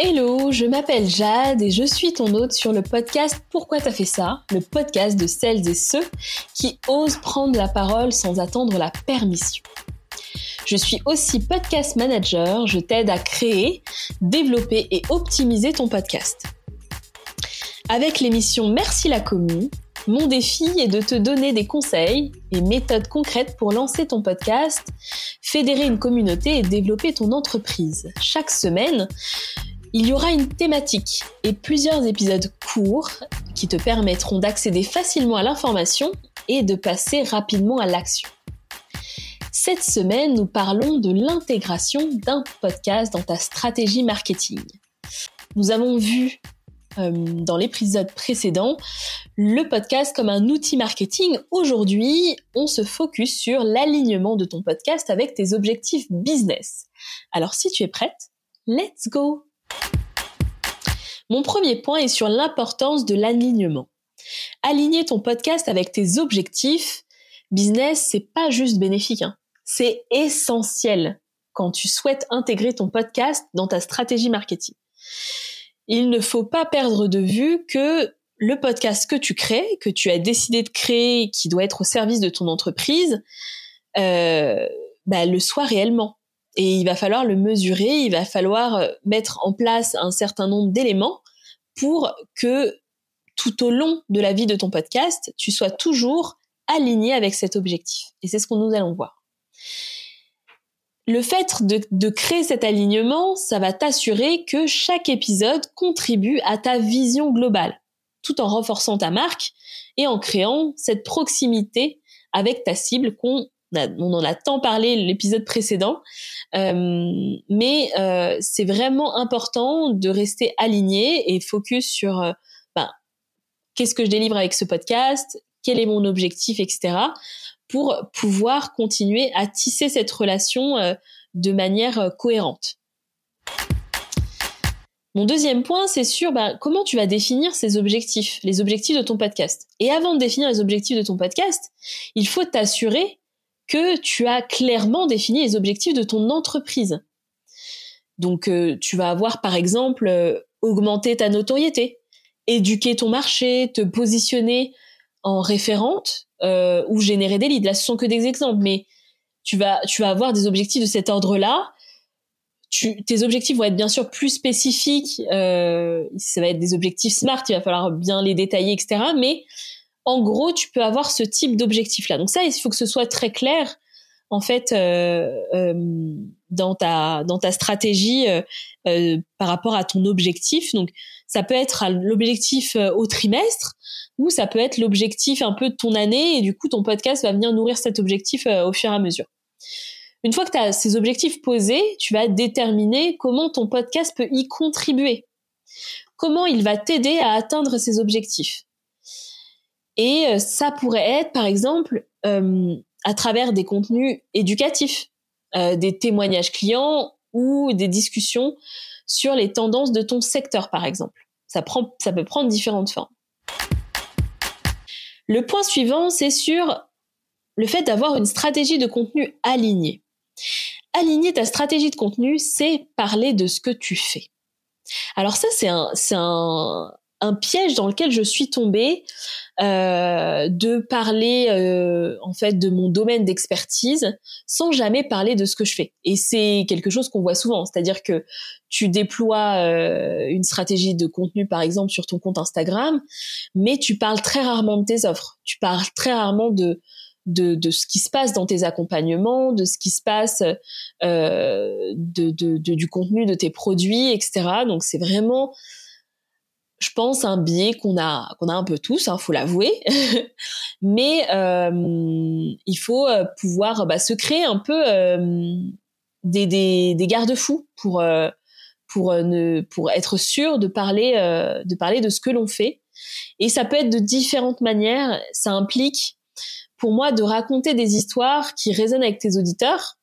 Hello, je m'appelle Jade et je suis ton hôte sur le podcast Pourquoi t'as fait ça? Le podcast de celles et ceux qui osent prendre la parole sans attendre la permission. Je suis aussi podcast manager, je t'aide à créer, développer et optimiser ton podcast. Avec l'émission Merci la commune, mon défi est de te donner des conseils et méthodes concrètes pour lancer ton podcast, fédérer une communauté et développer ton entreprise. Chaque semaine, il y aura une thématique et plusieurs épisodes courts qui te permettront d'accéder facilement à l'information et de passer rapidement à l'action. Cette semaine, nous parlons de l'intégration d'un podcast dans ta stratégie marketing. Nous avons vu euh, dans l'épisode précédent le podcast comme un outil marketing. Aujourd'hui, on se focus sur l'alignement de ton podcast avec tes objectifs business. Alors si tu es prête, let's go mon premier point est sur l'importance de l'alignement. Aligner ton podcast avec tes objectifs business, c'est pas juste bénéfique, hein. c'est essentiel quand tu souhaites intégrer ton podcast dans ta stratégie marketing. Il ne faut pas perdre de vue que le podcast que tu crées, que tu as décidé de créer, qui doit être au service de ton entreprise, euh, bah, le soit réellement et il va falloir le mesurer, il va falloir euh, mettre en place un certain nombre d'éléments pour que tout au long de la vie de ton podcast, tu sois toujours aligné avec cet objectif. Et c'est ce que nous allons voir. Le fait de, de créer cet alignement, ça va t'assurer que chaque épisode contribue à ta vision globale, tout en renforçant ta marque et en créant cette proximité avec ta cible qu'on on en a tant parlé l'épisode précédent, euh, mais euh, c'est vraiment important de rester aligné et focus sur euh, ben, qu'est-ce que je délivre avec ce podcast, quel est mon objectif, etc., pour pouvoir continuer à tisser cette relation de manière cohérente. Mon deuxième point, c'est sur ben, comment tu vas définir ces objectifs, les objectifs de ton podcast. Et avant de définir les objectifs de ton podcast, il faut t'assurer que tu as clairement défini les objectifs de ton entreprise. Donc euh, tu vas avoir par exemple euh, augmenter ta notoriété, éduquer ton marché, te positionner en référente euh, ou générer des leads. Là, ce sont que des exemples, mais tu vas tu vas avoir des objectifs de cet ordre-là. Tu, tes objectifs vont être bien sûr plus spécifiques. ça va être des objectifs smart. Il va falloir bien les détailler, etc. Mais en gros, tu peux avoir ce type d'objectif-là. Donc ça, il faut que ce soit très clair, en fait, euh, euh, dans ta dans ta stratégie euh, par rapport à ton objectif. Donc ça peut être l'objectif au trimestre ou ça peut être l'objectif un peu de ton année et du coup ton podcast va venir nourrir cet objectif au fur et à mesure. Une fois que tu as ces objectifs posés, tu vas déterminer comment ton podcast peut y contribuer. Comment il va t'aider à atteindre ces objectifs. Et euh, ça pourrait être, par exemple, euh, à travers des contenus éducatifs, euh, des témoignages clients ou des discussions sur les tendances de ton secteur, par exemple. Ça, prend, ça peut prendre différentes formes. Le point suivant, c'est sur le fait d'avoir une stratégie de contenu alignée. Aligner ta stratégie de contenu, c'est parler de ce que tu fais. Alors ça, c'est un, c'est un, un piège dans lequel je suis tombée euh, de parler euh, en fait de mon domaine d'expertise sans jamais parler de ce que je fais. Et c'est quelque chose qu'on voit souvent, c'est-à-dire que tu déploies euh, une stratégie de contenu par exemple sur ton compte Instagram, mais tu parles très rarement de tes offres. Tu parles très rarement de de, de ce qui se passe dans tes accompagnements, de ce qui se passe de, de, du contenu de tes produits, etc. Donc c'est vraiment je pense, un biais qu'on a qu'on a un peu tous, hein, faut l'avouer. Mais euh, il faut euh, pouvoir bah, se créer un peu euh, des, des, des garde-fous pour euh, pour ne pour être sûr de parler de parler de ce que l'on fait. Et ça peut être de différentes manières. Ça implique pour moi de raconter des histoires qui résonnent avec tes auditeurs,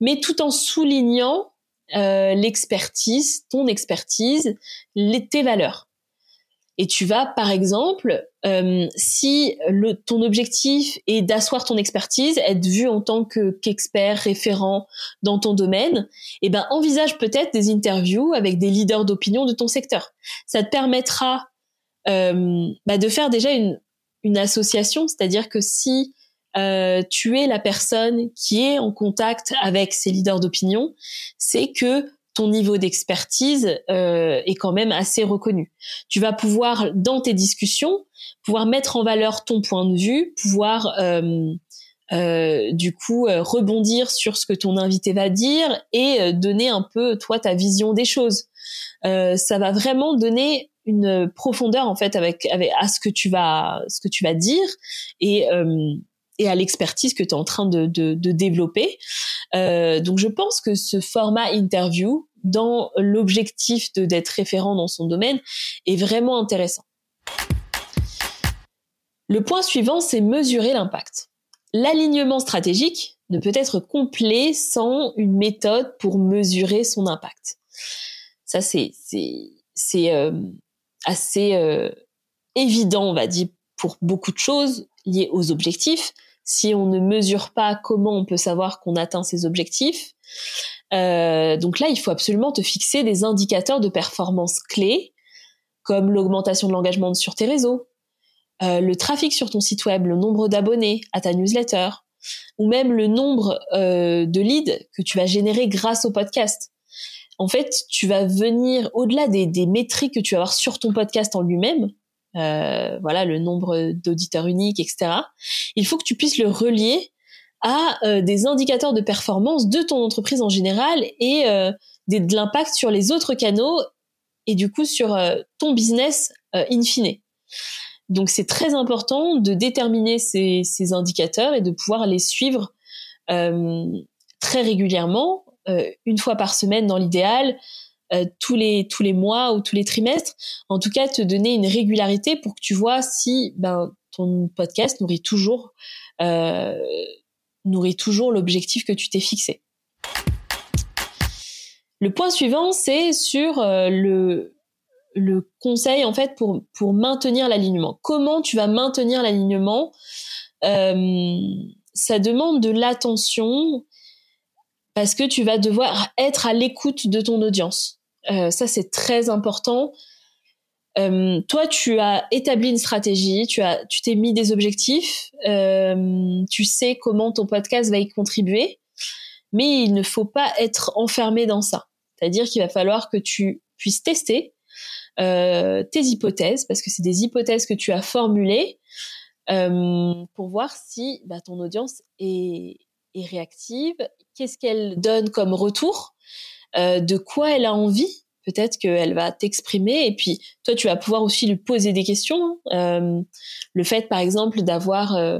mais tout en soulignant l'expertise, ton expertise, les, tes valeurs. Et tu vas, par exemple, euh, si ton objectif est d'asseoir ton expertise, être vu en tant que qu'expert référent dans ton domaine, eh ben envisage peut-être des interviews avec des leaders d'opinion de ton secteur. Ça te permettra euh, bah, de faire déjà une, une association, c'est-à-dire que si euh, tu es la personne qui est en contact avec ces leaders d'opinion, c'est que ton niveau d'expertise euh, est quand même assez reconnu. Tu vas pouvoir, dans tes discussions, pouvoir mettre en valeur ton point de vue, pouvoir euh, euh, du coup euh, rebondir sur ce que ton invité va dire et euh, donner un peu toi ta vision des choses. ça va vraiment donner une profondeur en fait avec, avec à ce que tu vas ce que tu vas dire et et à l'expertise que tu es en train de, de, de développer. Euh, donc je pense que ce format interview, dans l'objectif d'être référent dans son domaine, est vraiment intéressant. Le point suivant, c'est mesurer l'impact. L'alignement stratégique ne peut être complet sans une méthode pour mesurer son impact. Ça, c'est c'est euh, assez euh, évident, on va dire, pour beaucoup de choses liées aux objectifs. Si on ne mesure pas comment on peut savoir qu'on atteint ses objectifs, euh, donc là, il faut absolument te fixer des indicateurs de performance clés, comme l'augmentation de l'engagement sur tes réseaux, euh, le trafic sur ton site web, le nombre d'abonnés à ta newsletter, ou même le nombre euh, de leads que tu vas générer grâce au podcast. En fait, tu vas venir au-delà des, des métriques que tu vas avoir sur ton podcast en lui-même, euh, voilà le nombre d'auditeurs uniques, etc. Il faut que tu puisses le relier à euh, des indicateurs de performance de ton entreprise en général et euh, de l'impact sur les autres canaux et du coup sur ton business in fine. Donc c'est très important de déterminer ces, ces, indicateurs et de pouvoir les suivre très régulièrement, une fois par semaine dans l'idéal, euh, tous les mois ou tous les trimestres. En tout cas, te donner une régularité pour que tu vois si ben ton podcast nourrit toujours euh, l'objectif que tu t'es fixé. Le point suivant, c'est sur euh, le le conseil en fait pour maintenir l'alignement. Comment tu vas maintenir l'alignement? Ça demande de l'attention parce que tu vas devoir être à l'écoute de ton audience. Euh, ça, c'est très important. Euh, toi, tu as établi une stratégie, tu as, tu t'es mis des objectifs, euh, tu sais comment ton podcast va y contribuer, mais il ne faut pas être enfermé dans ça. C'est-à-dire qu'il va falloir que tu puisses tester tes hypothèses, parce que c'est des hypothèses que tu as formulées pour voir si bah, ton audience est réactive, qu'est-ce qu'elle donne comme retour, euh, de quoi elle a envie. Peut-être qu'elle va t'exprimer et puis toi tu vas pouvoir aussi lui poser des questions. Euh, le fait par exemple d'avoir euh,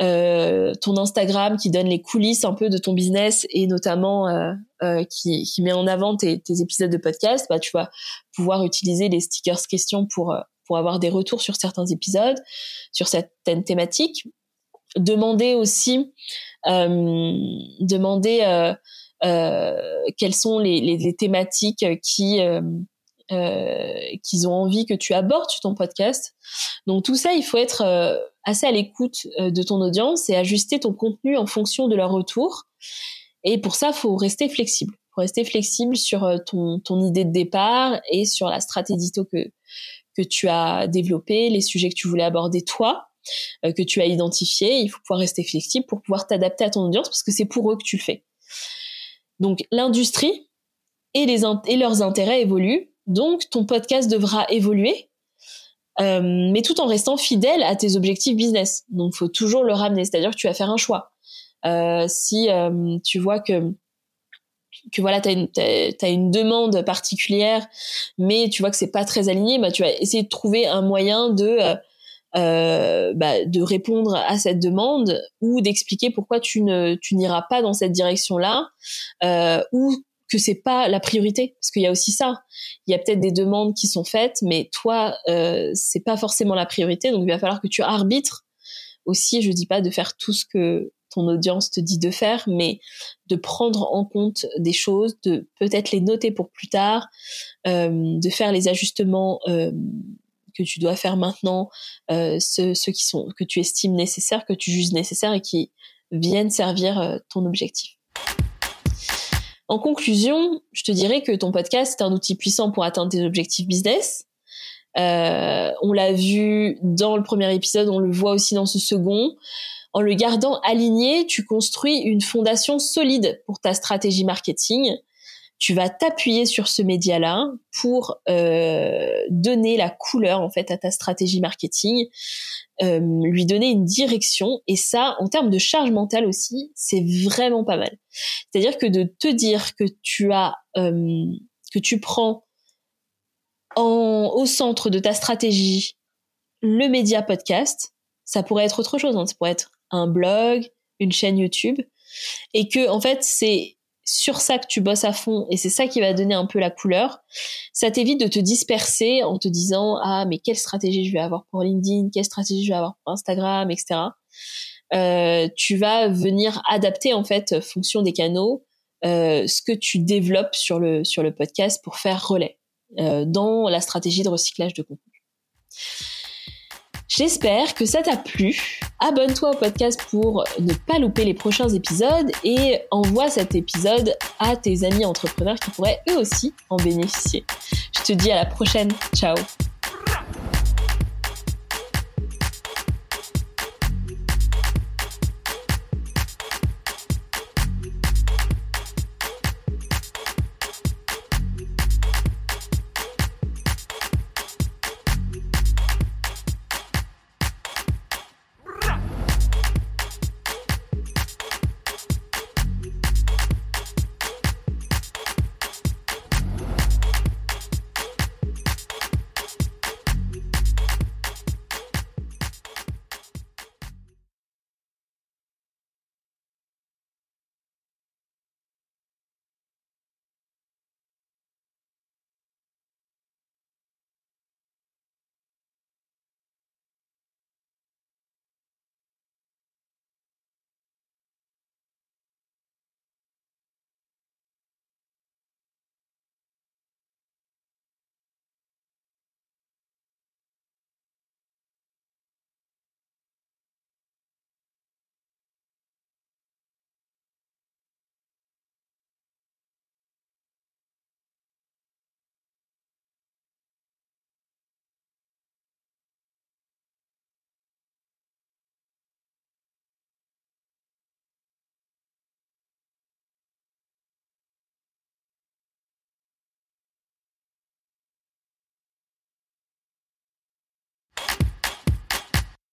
euh, ton Instagram qui donne les coulisses un peu de ton business et notamment euh, qui, qui, met en avant tes, tes, épisodes de podcast, bah, tu vas pouvoir utiliser les stickers questions pour, pour avoir des retours sur certains épisodes, sur certaines thématiques. Demander aussi, demander euh, quelles sont les, les, les thématiques qui euh, euh, qu'ils ont envie que tu abordes sur ton podcast. Donc tout ça, il faut être euh, assez à l'écoute de ton audience et ajuster ton contenu en fonction de leur retour. Et pour ça, faut rester flexible. Faut rester flexible sur ton, ton idée de départ et sur la stratégie que que tu as développé, les sujets que tu voulais aborder toi, que tu as identifié. Il faut pouvoir rester flexible pour pouvoir t'adapter à ton audience parce que c'est pour eux que tu le fais. Donc l'industrie et, leurs intérêts évoluent, donc ton podcast devra évoluer, euh, mais tout en restant fidèle à tes objectifs business. Donc faut toujours le ramener, c'est-à-dire que tu vas faire un choix. Euh, si euh, tu vois que que voilà, tu as, une demande particulière, mais tu vois que c'est pas très aligné, bah, tu vas essayer de trouver un moyen de euh, bah, de répondre à cette demande ou d'expliquer pourquoi tu ne tu n'iras pas dans cette direction-là euh, ou que c'est pas la priorité. Parce qu'il y a aussi ça. Il y a peut-être des demandes qui sont faites mais toi euh, c'est pas forcément la priorité. Donc il va falloir que tu arbitres aussi. Je dis pas de faire tout ce que ton audience te dit de faire mais de prendre en compte des choses de peut-être les noter pour plus tard euh, de faire les ajustements euh, que tu dois faire maintenant, euh, ceux, qui sont que tu estimes nécessaires, que tu juges nécessaires et qui viennent servir euh, ton objectif. En conclusion, je te dirais que ton podcast est un outil puissant pour atteindre tes objectifs business. Euh, on l'a vu dans le premier épisode, on le voit aussi dans ce second. En le gardant aligné, tu construis une fondation solide pour ta stratégie marketing tu vas t'appuyer sur ce média-là pour euh, donner la couleur en fait à ta stratégie marketing, euh, lui donner une direction et ça, en termes de charge mentale aussi, c'est vraiment pas mal. C'est-à-dire que de te dire que tu as euh, que tu prends en, au centre de ta stratégie le média podcast, ça pourrait être autre chose. Hein. Ça pourrait être un blog, une chaîne YouTube, et que en fait c'est sur ça que tu bosses à fond et c'est ça qui va donner un peu la couleur, ça t'évite de te disperser en te disant ah mais quelle stratégie je vais avoir pour LinkedIn, quelle stratégie je vais avoir pour Instagram, etc. Euh, tu vas venir adapter en fait fonction des canaux euh, ce que tu développes sur le sur le podcast pour faire relais euh, dans la stratégie de recyclage de contenu. J'espère que ça t'a plu. Abonne-toi au podcast pour ne pas louper les prochains épisodes et envoie cet épisode à tes amis entrepreneurs qui pourraient eux aussi en bénéficier. Je te dis à la prochaine. Ciao